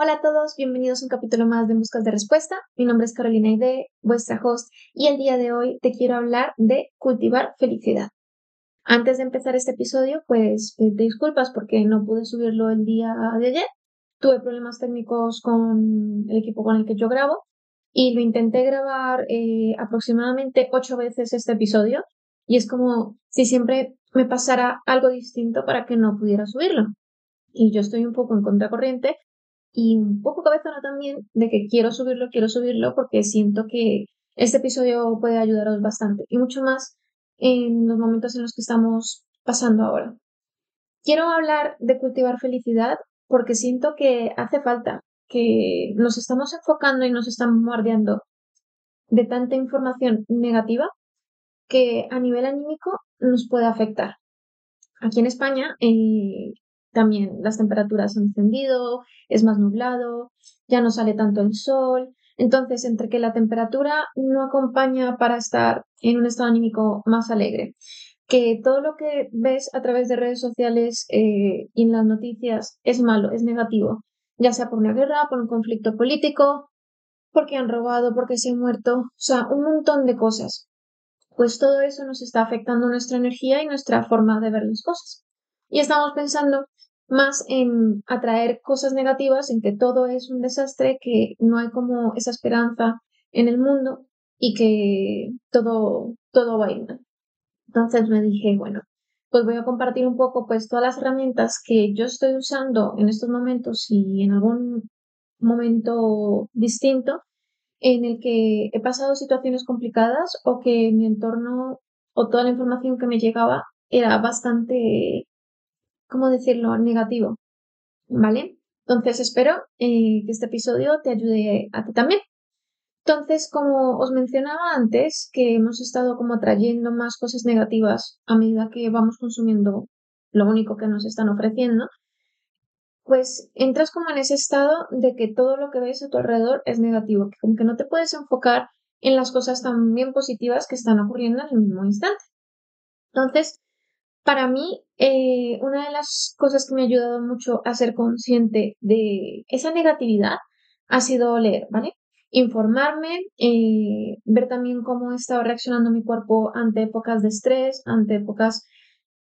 Hola a todos, bienvenidos a un capítulo más de Buscas de Respuesta. Mi nombre es Carolina Ide, vuestra host, y el día de hoy te quiero hablar de cultivar felicidad. Antes de empezar este episodio, pues te disculpas porque no pude subirlo el día de ayer. Tuve problemas técnicos con el equipo con el que yo grabo y lo intenté grabar eh, aproximadamente ocho veces este episodio y es como si siempre me pasara algo distinto para que no pudiera subirlo. Y yo estoy un poco en contracorriente y un poco cabezona también de que quiero subirlo, quiero subirlo porque siento que este episodio puede ayudaros bastante y mucho más en los momentos en los que estamos pasando ahora. Quiero hablar de cultivar felicidad porque siento que hace falta, que nos estamos enfocando y nos estamos bombardeando de tanta información negativa que a nivel anímico nos puede afectar. Aquí en España eh, también las temperaturas han descendido, es más nublado, ya no sale tanto el sol. Entonces, entre que la temperatura no acompaña para estar en un estado anímico más alegre, que todo lo que ves a través de redes sociales eh, y en las noticias es malo, es negativo, ya sea por una guerra, por un conflicto político, porque han robado, porque se han muerto, o sea, un montón de cosas. Pues todo eso nos está afectando nuestra energía y nuestra forma de ver las cosas. Y estamos pensando más en atraer cosas negativas, en que todo es un desastre, que no hay como esa esperanza en el mundo y que todo, todo va a ir mal. Entonces me dije, bueno, pues voy a compartir un poco pues todas las herramientas que yo estoy usando en estos momentos y en algún momento distinto en el que he pasado situaciones complicadas o que mi entorno o toda la información que me llegaba era bastante ¿cómo decirlo?, negativo. ¿Vale? Entonces espero eh, que este episodio te ayude a ti también. Entonces, como os mencionaba antes, que hemos estado como atrayendo más cosas negativas a medida que vamos consumiendo lo único que nos están ofreciendo, pues entras como en ese estado de que todo lo que ves a tu alrededor es negativo, que como que no te puedes enfocar en las cosas tan bien positivas que están ocurriendo en el mismo instante. Entonces, para mí, eh, una de las cosas que me ha ayudado mucho a ser consciente de esa negatividad ha sido leer, ¿vale? Informarme, eh, ver también cómo estaba reaccionando mi cuerpo ante épocas de estrés, ante épocas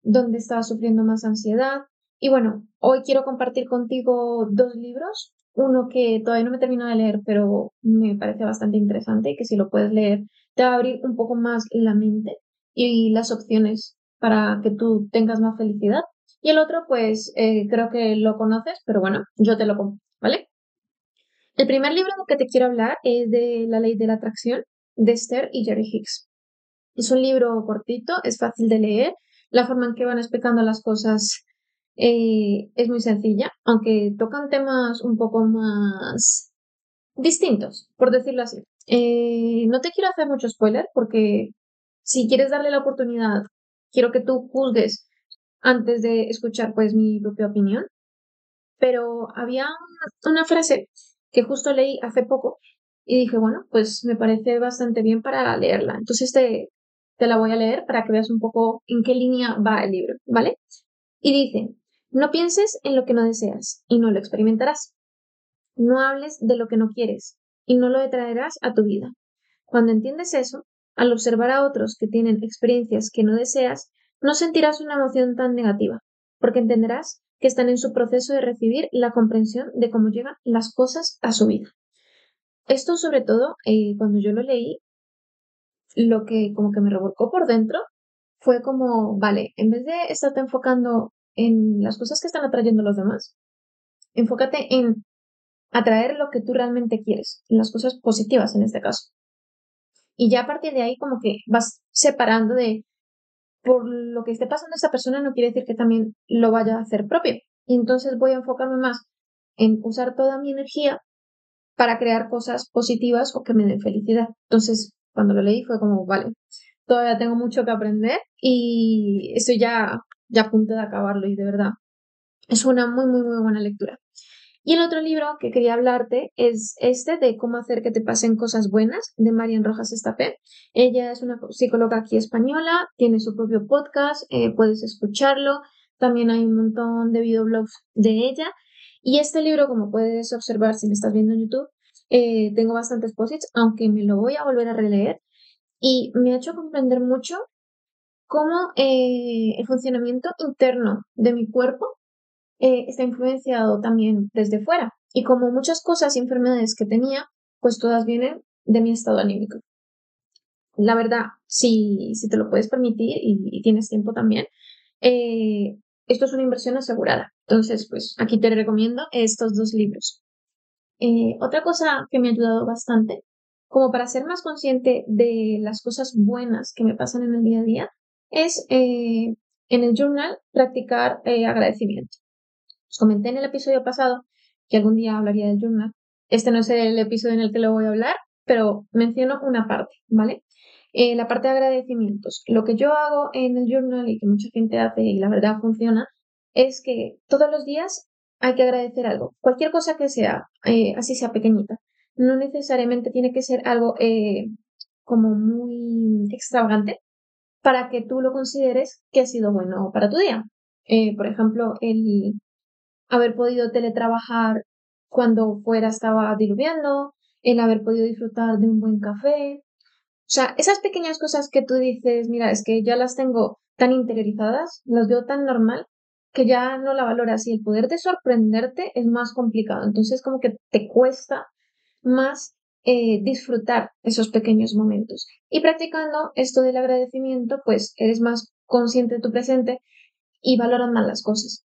donde estaba sufriendo más ansiedad. Y bueno, hoy quiero compartir contigo dos libros. Uno que todavía no me termino de leer, pero me parece bastante interesante y que si lo puedes leer te va a abrir un poco más la mente y las opciones para que tú tengas más felicidad. Y el otro, pues eh, creo que lo conoces, pero bueno, yo te lo pongo, ¿vale? El primer libro que te quiero hablar es de La ley de la atracción de Esther y Jerry Hicks. Es un libro cortito, es fácil de leer, la forma en que van explicando las cosas eh, es muy sencilla, aunque tocan temas un poco más distintos, por decirlo así. Eh, no te quiero hacer mucho spoiler porque si quieres darle la oportunidad quiero que tú juzgues antes de escuchar pues mi propia opinión. Pero había una, frase que justo leí hace poco y dije, bueno, pues me parece bastante bien para leerla. Entonces te, la voy a leer para que veas un poco en qué línea va el libro, ¿vale? Y dice, no pienses en lo que no deseas y no lo experimentarás. No hables de lo que no quieres y no lo traerás a tu vida. Cuando entiendes eso, al observar a otros que tienen experiencias que no deseas, no sentirás una emoción tan negativa, porque entenderás que están en su proceso de recibir la comprensión de cómo llegan las cosas a su vida. Esto sobre todo, eh, cuando yo lo leí, lo que como que me revolcó por dentro fue como, vale, en vez de estarte enfocando en las cosas que están atrayendo los demás, enfócate en atraer lo que tú realmente quieres, en las cosas positivas en este caso. Y ya a partir de ahí como que vas separando de por lo que esté pasando esta persona no quiere decir que también lo vaya a hacer propio. Y entonces voy a enfocarme más en usar toda mi energía para crear cosas positivas o que me den felicidad. Entonces, cuando lo leí fue como, vale, todavía tengo mucho que aprender y estoy ya, ya a punto de acabarlo y de verdad es una muy, muy, muy buena lectura. Y el otro libro que quería hablarte es este de cómo hacer que te pasen cosas buenas de Marian Rojas Estapé. Ella es una psicóloga aquí española, tiene su propio podcast, eh, puedes escucharlo. También hay un montón de videoblogs de ella. Y este libro, como puedes observar si me estás viendo en YouTube, eh, tengo bastantes posits, aunque me lo voy a volver a releer y me ha hecho comprender mucho cómo eh, el funcionamiento interno de mi cuerpo eh, está influenciado también desde fuera y como muchas cosas y enfermedades que tenía, pues todas vienen de mi estado anímico. La verdad, si, si te lo puedes permitir y, tienes tiempo también, esto es una inversión asegurada. Entonces, pues aquí te recomiendo estos dos libros. Eh, otra cosa que me ha ayudado bastante, como para ser más consciente de las cosas buenas que me pasan en el día a día, es eh, en el journal practicar eh, agradecimiento. Os comenté en el episodio pasado que algún día hablaría del journal. Este no es el episodio en el que lo voy a hablar, pero menciono una parte, ¿vale? la parte de agradecimientos. Lo que yo hago en el journal y que mucha gente hace y la verdad funciona es que todos los días hay que agradecer algo, cualquier cosa que sea, eh, así sea pequeñita. No necesariamente tiene que ser algo eh, como muy extravagante para que tú lo consideres que ha sido bueno para tu día. Eh, por ejemplo, el haber podido teletrabajar cuando fuera estaba diluviando, el haber podido disfrutar de un buen café. O sea, esas pequeñas cosas que tú dices, mira, es que ya las tengo tan interiorizadas, las veo tan normal, que ya no la valoras y el poder de sorprenderte es más complicado. Entonces como que te cuesta más eh, disfrutar esos pequeños momentos. Y practicando esto del agradecimiento, pues eres más consciente de tu presente y valoras más las cosas.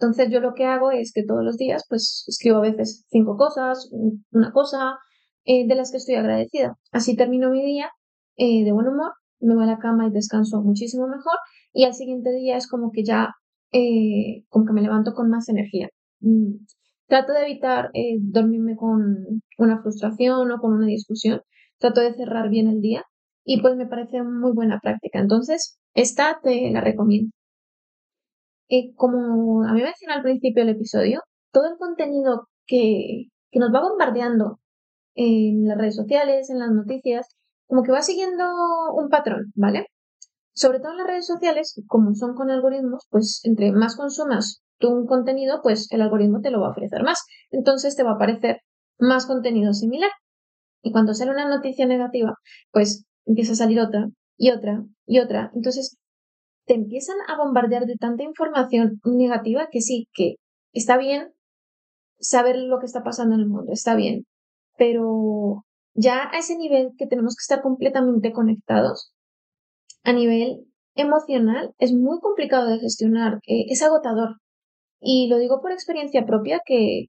Entonces yo lo que hago es que todos los días pues escribo a veces cinco cosas, una cosa eh, de las que estoy agradecida. Así termino mi día eh, de buen humor, me voy a la cama y descanso muchísimo mejor y al siguiente día es como que ya eh, como que me levanto con más energía. Mm, trato de evitar eh, dormirme con una frustración o con una discusión. Trato de cerrar bien el día y pues me parece muy buena práctica. Entonces, esta te la recomiendo. Eh, como a mí me mencioné al principio del episodio, todo el contenido que, que nos va bombardeando en las redes sociales, en las noticias, como que va siguiendo un patrón, ¿vale? Sobre todo en las redes sociales, como son con algoritmos, pues entre más consumas tú un contenido, pues el algoritmo te lo va a ofrecer más. Entonces te va a aparecer más contenido similar. Y cuando sale una noticia negativa, pues empieza a salir otra y otra y otra. Entonces te empiezan a bombardear de tanta información negativa que sí, que está bien saber lo que está pasando en el mundo, está bien. Pero ya a ese nivel que tenemos que estar completamente conectados, a nivel emocional es muy complicado de gestionar, eh, es agotador. Y lo digo por experiencia propia que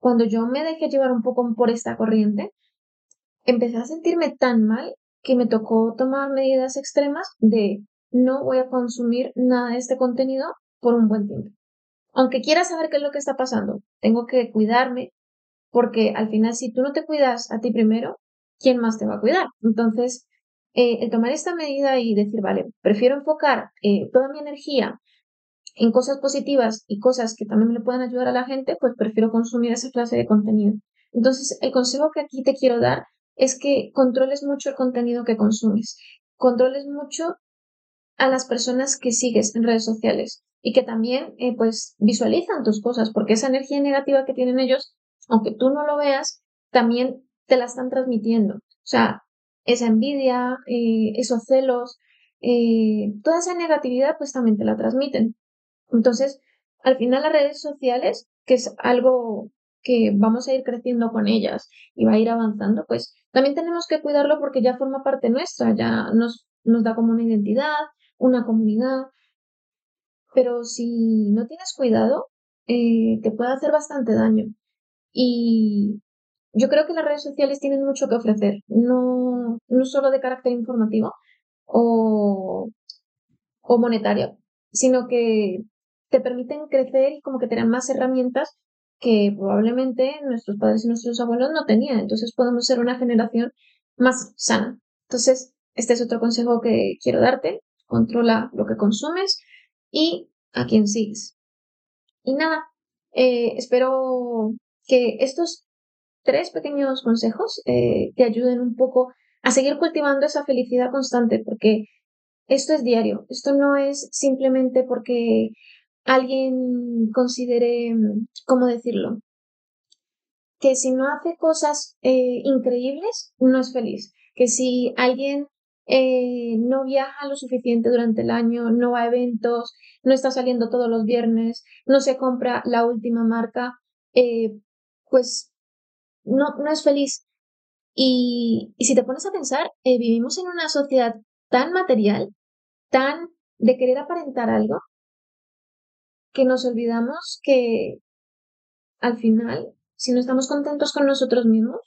cuando yo me dejé llevar un poco por esta corriente, empecé a sentirme tan mal que me tocó tomar medidas extremas de no voy a consumir nada de este contenido por un buen tiempo. Aunque quiera saber qué es lo que está pasando, tengo que cuidarme porque al final si tú no te cuidas a ti primero, ¿quién más te va a cuidar? Entonces, eh, el tomar esta medida y decir, vale, prefiero enfocar eh, toda mi energía en cosas positivas y cosas que también me le puedan ayudar a la gente, pues prefiero consumir esa clase de contenido. Entonces, el consejo que aquí te quiero dar es que controles mucho el contenido que consumes, controles mucho a las personas que sigues en redes sociales y que también eh, pues visualizan tus cosas, porque esa energía negativa que tienen ellos, aunque tú no lo veas, también te la están transmitiendo. O sea, esa envidia, eh, esos celos, eh, toda esa negatividad pues también te la transmiten. Entonces, al final las redes sociales, que es algo que vamos a ir creciendo con ellas y va a ir avanzando, pues también tenemos que cuidarlo porque ya forma parte nuestra, ya nos, nos da como una identidad, una comunidad. Pero si no tienes cuidado, eh, te puede hacer bastante daño. Y yo creo que las redes sociales tienen mucho que ofrecer, no, no solo de carácter informativo o, o monetario, sino que te permiten crecer y como que tener más herramientas que probablemente nuestros padres y nuestros abuelos no tenían. Entonces podemos ser una generación más sana. Entonces, este es otro consejo que quiero darte. Controla lo que consumes y a quién sigues. Y nada, eh, espero que estos tres pequeños consejos eh, te ayuden un poco a seguir cultivando esa felicidad constante, porque esto es diario, esto no es simplemente porque alguien considere, ¿cómo decirlo? Que si no hace cosas eh, increíbles, no es feliz. Que si alguien eh, no viaja lo suficiente durante el año, no va a eventos, no está saliendo todos los viernes, no se compra la última marca, eh, pues no, es feliz. Y, y, si te pones a pensar, vivimos en una sociedad tan material, tan de querer aparentar algo, que nos olvidamos que al final, si no estamos contentos con nosotros mismos,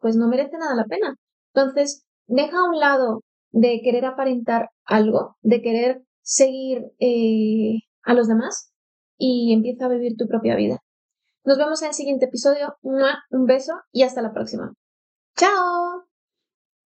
pues no merece nada la pena. Entonces, deja a un lado de querer aparentar algo, de querer seguir eh, a los demás y empieza a vivir tu propia vida. Nos vemos en el siguiente episodio. Un beso y hasta la próxima. ¡Chao!